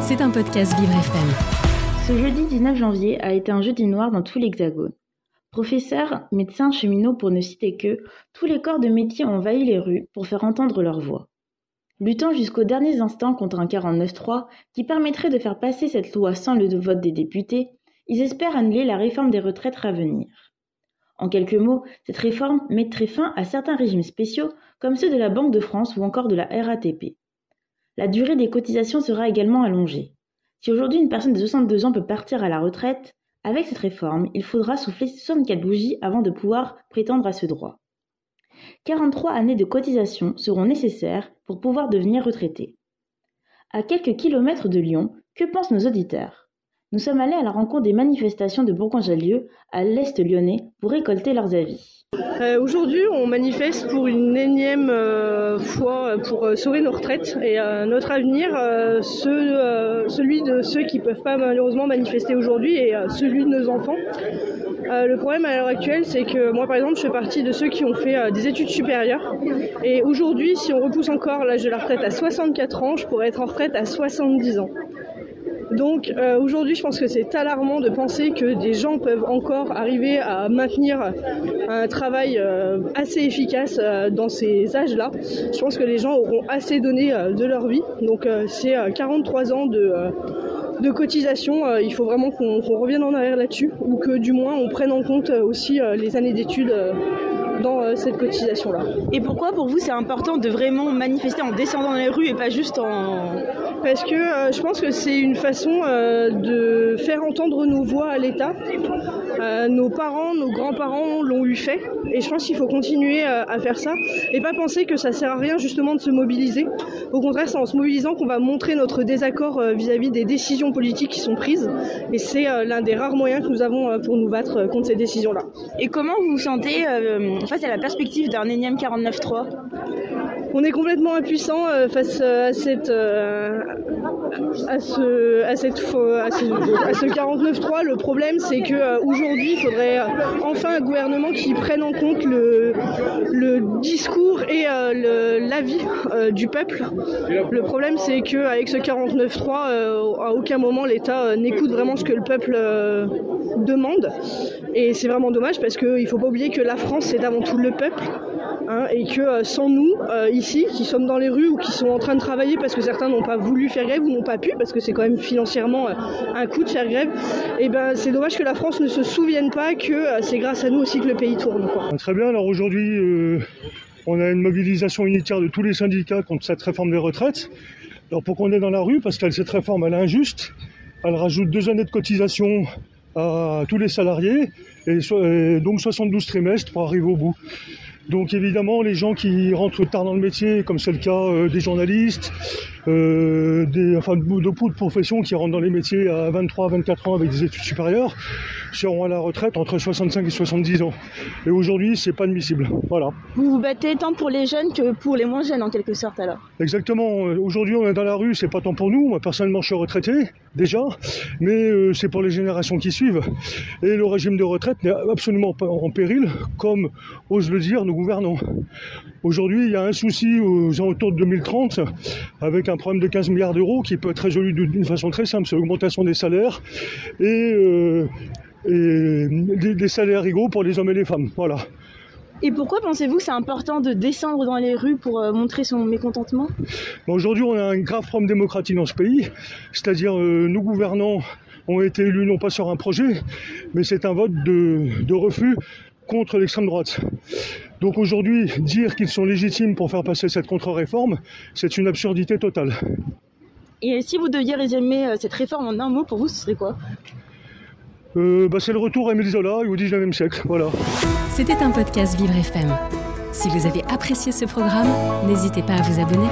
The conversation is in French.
C'est un podcast Vivre FM. Ce jeudi 19 janvier a été un jeudi noir dans tout l'Hexagone. Professeurs, médecins, cheminots, pour ne citer que, tous les corps de métier ont envahi les rues pour faire entendre leur voix. Luttant jusqu'aux derniers instants contre un 49-3 qui permettrait de faire passer cette loi sans le vote des députés, ils espèrent annuler la réforme des retraites à venir. En quelques mots, cette réforme mettrait fin à certains régimes spéciaux comme ceux de la Banque de France ou encore de la RATP. La durée des cotisations sera également allongée. Si aujourd'hui une personne de 62 ans peut partir à la retraite, avec cette réforme, il faudra souffler 64 bougies avant de pouvoir prétendre à ce droit. 43 années de cotisation seront nécessaires pour pouvoir devenir retraité. À quelques kilomètres de Lyon, que pensent nos auditeurs? Nous sommes allés à la rencontre des manifestations de Bourgoin-Jallieu, à l'Est lyonnais, pour récolter leurs avis. Euh, aujourd'hui, on manifeste pour une énième euh, fois pour euh, sauver nos retraites et notre avenir, celui de ceux qui ne peuvent pas malheureusement manifester aujourd'hui et celui de nos enfants. le problème à l'heure actuelle, c'est que moi, par exemple, je fais partie de ceux qui ont fait des études supérieures. Et aujourd'hui, si on repousse encore l'âge de la retraite à 64 ans, je pourrais être en retraite à 70 ans. Donc euh, aujourd'hui, je pense que c'est alarmant de penser que des gens peuvent encore arriver à maintenir un travail euh, assez efficace euh, dans ces âges-là. Je pense que les gens auront assez donné de leur vie. Donc c'est 43 ans de de cotisation, il faut vraiment qu'on revienne en arrière là-dessus, ou que du moins on prenne en compte aussi les années d'études dans cette cotisation-là. Et pourquoi pour vous c'est important de vraiment manifester en descendant dans les rues et pas juste en, parce que euh, je pense que c'est une façon euh, de faire entendre nos voix à l'État. Euh, nos parents, nos grands-parents l'ont eu fait, et je pense qu'il faut continuer à faire ça et pas penser que ça sert à rien justement de se mobiliser. Au contraire, c'est en se mobilisant qu'on va montrer notre désaccord vis-à-vis des décisions politiques qui sont prises, et c'est l'un des rares moyens que nous avons pour nous battre contre ces décisions-là. Et comment vous vous sentez face à la perspective d'un énième 49-3 on est complètement impuissant euh, face euh, à cette euh, à ce à cette à ce, 49.3. Le problème, c'est que aujourd'hui, il faudrait enfin un gouvernement qui prenne en compte le le discours l'avis du peuple. Le problème, c'est que avec ce 49.3, à aucun moment l'État n'écoute vraiment ce que le peuple demande. Et c'est vraiment dommage parce qu'il ne faut pas oublier que la France, c'est avant tout le peuple. Hein, et que euh, sans nous, euh, ici, qui sommes dans les rues ou qui sont en train de travailler parce que certains n'ont pas voulu faire grève ou n'ont pas pu, parce que c'est quand même financièrement euh, un coût de faire grève, et eh ben c'est dommage que la France ne se souvienne pas que c'est grâce à nous aussi que le pays tourne. Très bien, alors aujourd'hui, on a une mobilisation unitaire de tous les syndicats contre cette réforme des retraites. Alors pourquoi on est dans la rue Parce que cette réforme, elle est injuste. Elle rajoute deux années de cotisation à tous les salariés et, et donc 72 trimestres pour arriver au bout. Donc évidemment, les gens qui rentrent tard dans le métier, comme c'est le cas euh, des journalistes, euh, des, enfin de, professions qui rentrent dans les métiers à 23, 24 ans avec des études supérieures, seront à la retraite entre 65 et 70 ans. Et aujourd'hui, c'est pas admissible. Voilà. Vous vous battez tant pour les jeunes que pour les moins jeunes en quelque sorte alors? Exactement. Aujourd'hui, on est dans la rue, c'est pas tant pour nous. Moi, personnellement, je suis retraité déjà, mais euh, c'est pour les générations qui suivent. Et le régime de retraite n'est absolument pas en péril, comme ose le dire nos gouvernants. Aujourd'hui, il y a un souci aux alentours de 2030 avec un problème de 15 milliards d'euros qui peut être résolu d'une façon très simple, c'est l'augmentation des salaires et euh, et des, salaires égaux pour les hommes et les femmes. Voilà. Et pourquoi pensez-vous que c'est important de descendre dans les rues pour euh, montrer son mécontentement? Aujourd'hui, on a un grave problème démocratique dans ce pays, c'est-à-dire euh, nos gouvernants ont été élus non pas sur un projet, mais c'est un vote de, de refus contre l'extrême droite. Donc aujourd'hui, dire qu'ils sont légitimes pour faire passer cette contre-réforme, c'est une absurdité totale. Et si vous deviez résumer euh, cette réforme en un mot, pour vous, ce serait quoi? Euh, bah, c'est le retour à Émile Zola au 19e siècle. Voilà. C'était un podcast Vivre FM. Si vous avez apprécié ce programme, n'hésitez pas à vous abonner.